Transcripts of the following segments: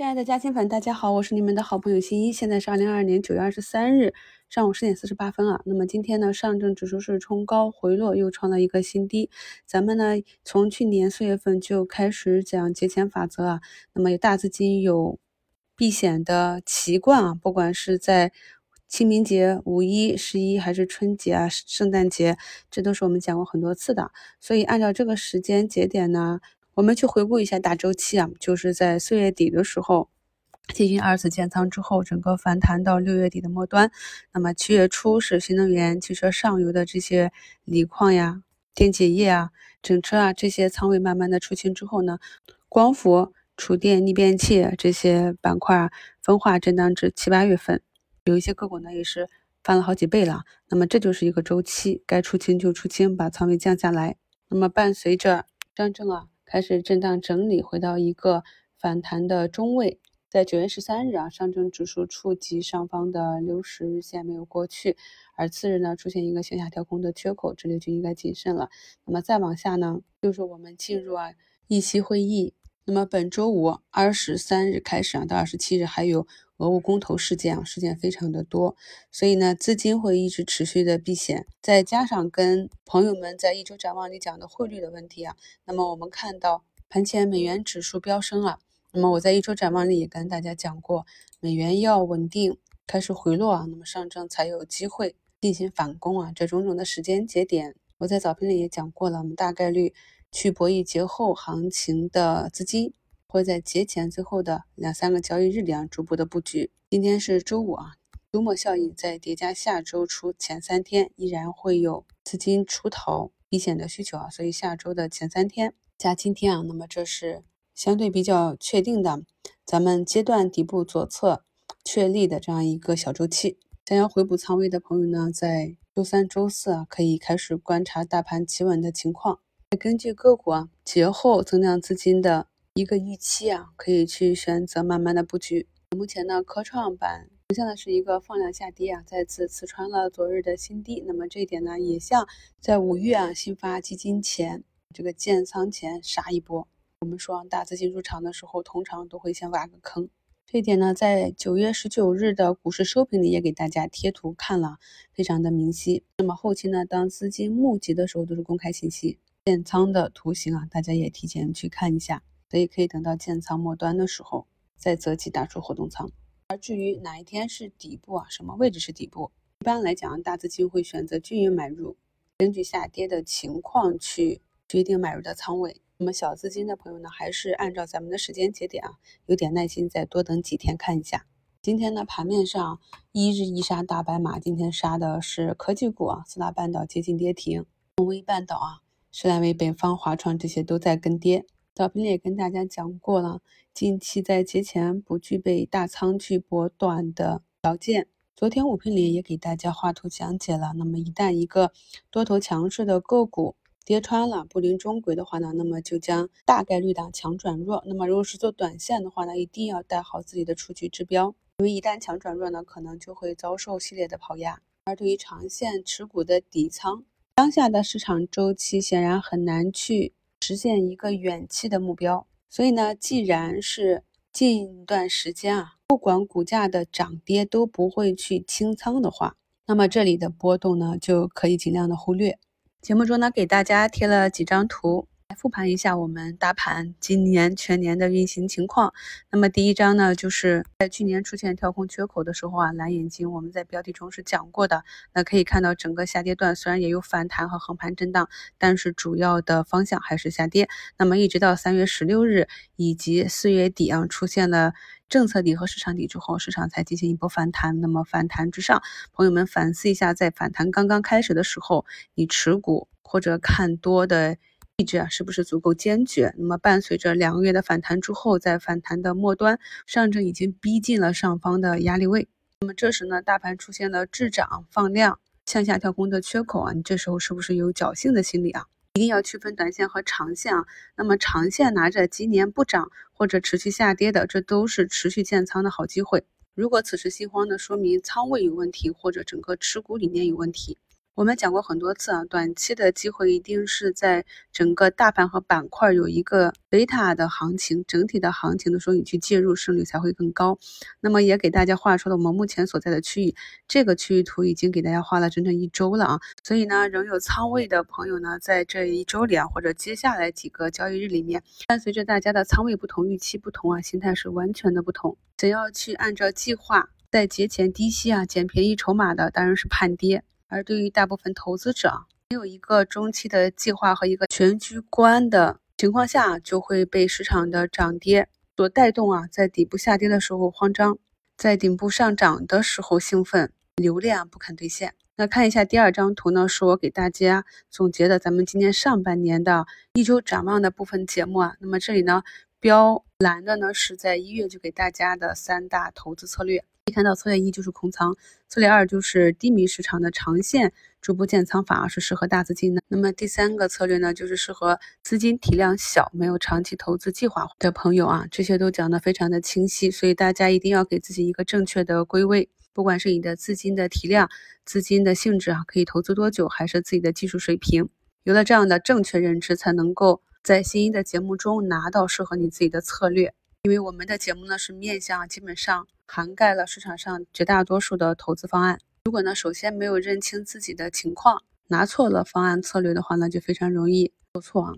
亲爱的嘉兴粉，大家好，我是你们的好朋友新一。现在是二零二二年九月二十三日上午十点四十八分啊。那么今天呢，上证指数是冲高回落，又创了一个新低。咱们呢，从去年四月份就开始讲节前法则啊。那么有大资金有避险的习惯啊，不管是在清明节、五一、十一，还是春节啊、圣诞节，这都是我们讲过很多次的。所以按照这个时间节点呢。我们去回顾一下大周期啊，就是在四月底的时候进行二次建仓之后，整个反弹到六月底的末端。那么七月初是新能源汽车上游的这些锂矿呀、电解液啊、整车啊这些仓位慢慢的出清之后呢，光伏、储电、逆变器这些板块分化震荡至七八月份，有一些个股呢也是翻了好几倍了。那么这就是一个周期，该出清就出清，把仓位降下来。那么伴随着上证啊。开始震荡整理，回到一个反弹的中位。在九月十三日啊，上证指数触及上方的六十日线没有过去，而次日呢出现一个向下跳空的缺口，这里就应该谨慎了。那么再往下呢，就是我们进入啊议息会议。那么本周五二十三日开始啊，到二十七日还有。俄乌公投事件啊，事件非常的多，所以呢，资金会一直持续的避险，再加上跟朋友们在一周展望里讲的汇率的问题啊，那么我们看到盘前美元指数飙升啊，那么我在一周展望里也跟大家讲过，美元要稳定开始回落啊，那么上证才有机会进行反攻啊，这种种的时间节点，我在早评里也讲过了，我们大概率去博弈节后行情的资金。会在节前最后的两三个交易日里啊，逐步的布局。今天是周五啊，周末效应在叠加下周初前三天，依然会有资金出逃避险的需求啊，所以下周的前三天加今天啊，那么这是相对比较确定的，咱们阶段底部左侧确立的这样一个小周期。想要回补仓位的朋友呢，在周三、周四啊，可以开始观察大盘企稳的情况，根据个股啊节后增量资金的。一个预期啊，可以去选择慢慢的布局。目前呢，科创板呈现的是一个放量下跌啊，再次刺穿了昨日的新低。那么这一点呢，也像在五月啊新发基金前这个建仓前杀一波。我们说大资金入场的时候，通常都会先挖个坑。这一点呢，在九月十九日的股市收评里也给大家贴图看了，非常的明晰。那么后期呢，当资金募集的时候，都是公开信息，建仓的图形啊，大家也提前去看一下。所以可以等到建仓末端的时候再择机打出活动仓。而至于哪一天是底部啊，什么位置是底部？一般来讲，大资金会选择均匀买入，根据下跌的情况去决定买入的仓位。那么小资金的朋友呢，还是按照咱们的时间节点啊，有点耐心，再多等几天看一下。今天呢，盘面上一日一杀大白马，今天杀的是科技股啊，四大半岛接近跌停，东威半岛啊，施莱威、北方、华创这些都在跟跌。早评里也跟大家讲过了，近期在节前不具备大仓去博短的条件。昨天午评里也给大家画图讲解了。那么一旦一个多头强势的个股跌穿了布林中轨的话呢，那么就将大概率的强转弱。那么如果是做短线的话呢，一定要带好自己的出局指标，因为一旦强转弱呢，可能就会遭受系列的抛压。而对于长线持股的底仓，当下的市场周期显然很难去。实现一个远期的目标，所以呢，既然是近段时间啊，不管股价的涨跌都不会去清仓的话，那么这里的波动呢，就可以尽量的忽略。节目中呢，给大家贴了几张图。来复盘一下我们大盘今年全年的运行情况。那么第一章呢，就是在去年出现跳空缺口的时候啊，蓝眼睛我们在标题中是讲过的。那可以看到整个下跌段虽然也有反弹和横盘震荡，但是主要的方向还是下跌。那么一直到三月十六日以及四月底啊，出现了政策底和市场底之后，市场才进行一波反弹。那么反弹之上，朋友们反思一下，在反弹刚刚开始的时候，你持股或者看多的。意志啊，是不是足够坚决？那么伴随着两个月的反弹之后，在反弹的末端，上证已经逼近了上方的压力位。那么这时呢，大盘出现了滞涨放量、向下跳空的缺口啊，你这时候是不是有侥幸的心理啊？一定要区分短线和长线啊。那么长线拿着今年不涨或者持续下跌的，这都是持续建仓的好机会。如果此时心慌呢，说明仓位有问题或者整个持股理念有问题。我们讲过很多次啊，短期的机会一定是在整个大盘和板块有一个贝塔的行情，整体的行情的时候，你去介入胜率才会更高。那么也给大家画出了我们目前所在的区域，这个区域图已经给大家画了整整一周了啊。所以呢，仍有仓位的朋友呢，在这一周里啊，或者接下来几个交易日里面，伴随着大家的仓位不同、预期不同啊，心态是完全的不同。想要去按照计划在节前低吸啊，捡便宜筹码的，当然是判跌。而对于大部分投资者，没有一个中期的计划和一个全局观的情况下，就会被市场的涨跌所带动啊，在底部下跌的时候慌张，在顶部上涨的时候兴奋，留恋不肯兑现。那看一下第二张图呢，是我给大家总结的咱们今年上半年的一周展望的部分节目啊。那么这里呢，标蓝的呢是在一月就给大家的三大投资策略。看到策略一就是空仓，策略二就是低迷市场的长线逐步建仓反而是适合大资金的。那么第三个策略呢，就是适合资金体量小、没有长期投资计划的朋友啊。这些都讲得非常的清晰，所以大家一定要给自己一个正确的归位，不管是你的资金的体量、资金的性质啊，可以投资多久，还是自己的技术水平，有了这样的正确认知，才能够在新一的节目中拿到适合你自己的策略。因为我们的节目呢是面向基本上。涵盖了市场上绝大多数的投资方案。如果呢，首先没有认清自己的情况，拿错了方案策略的话呢，就非常容易做错啊。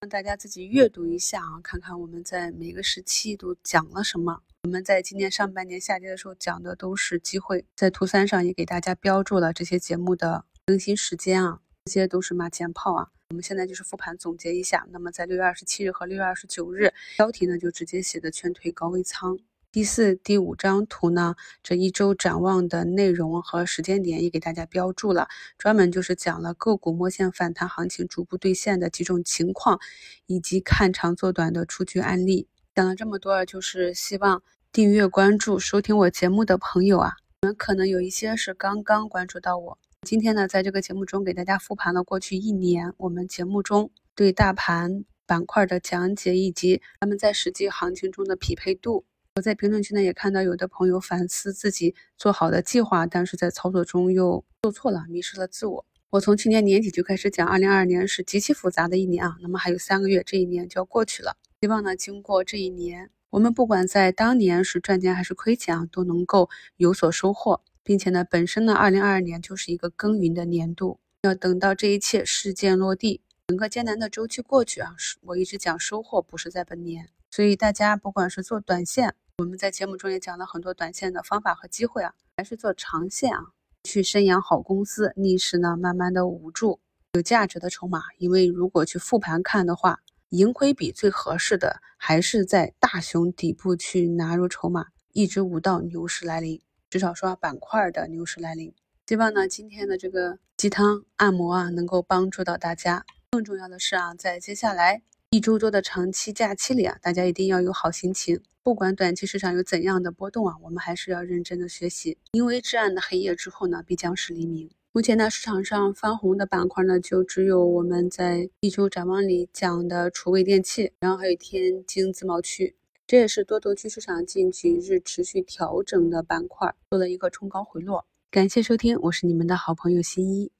让大家自己阅读一下啊，看看我们在每个时期都讲了什么。我们在今年上半年下跌的时候讲的都是机会，在图三上也给大家标注了这些节目的更新时间啊，这些都是马前炮啊。我们现在就是复盘总结一下。那么在六月二十七日和六月二十九日，标题呢就直接写的劝退高位仓。第四、第五张图呢，这一周展望的内容和时间点也给大家标注了，专门就是讲了个股摸线反弹行情逐步兑现的几种情况，以及看长做短的出局案例。讲了这么多，就是希望订阅关注收听我节目的朋友啊，你们可能有一些是刚刚关注到我。今天呢，在这个节目中给大家复盘了过去一年我们节目中对大盘板块的讲解，以及他们在实际行情中的匹配度。我在评论区呢也看到有的朋友反思自己做好的计划，但是在操作中又做错了，迷失了自我。我从去年年底就开始讲，二零二二年是极其复杂的一年啊。那么还有三个月，这一年就要过去了。希望呢，经过这一年，我们不管在当年是赚钱还是亏钱啊，都能够有所收获，并且呢，本身呢，二零二二年就是一个耕耘的年度，要等到这一切事件落地，整个艰难的周期过去啊，是我一直讲收获不是在本年，所以大家不管是做短线。我们在节目中也讲了很多短线的方法和机会啊，还是做长线啊，去生养好公司，逆势呢慢慢的捂住有价值的筹码。因为如果去复盘看的话，盈亏比最合适的还是在大熊底部去拿入筹码，一直捂到牛市来临，至少说板块的牛市来临。希望呢今天的这个鸡汤按摩啊，能够帮助到大家。更重要的是啊，在接下来一周多的长期假期里啊，大家一定要有好心情。不管短期市场有怎样的波动啊，我们还是要认真的学习，因为至暗的黑夜之后呢，必将是黎明。目前呢，市场上翻红的板块呢，就只有我们在一周展望里讲的厨卫电器，然后还有天津自贸区，这也是多头区市场近几日持续调整的板块，做了一个冲高回落。感谢收听，我是你们的好朋友新一。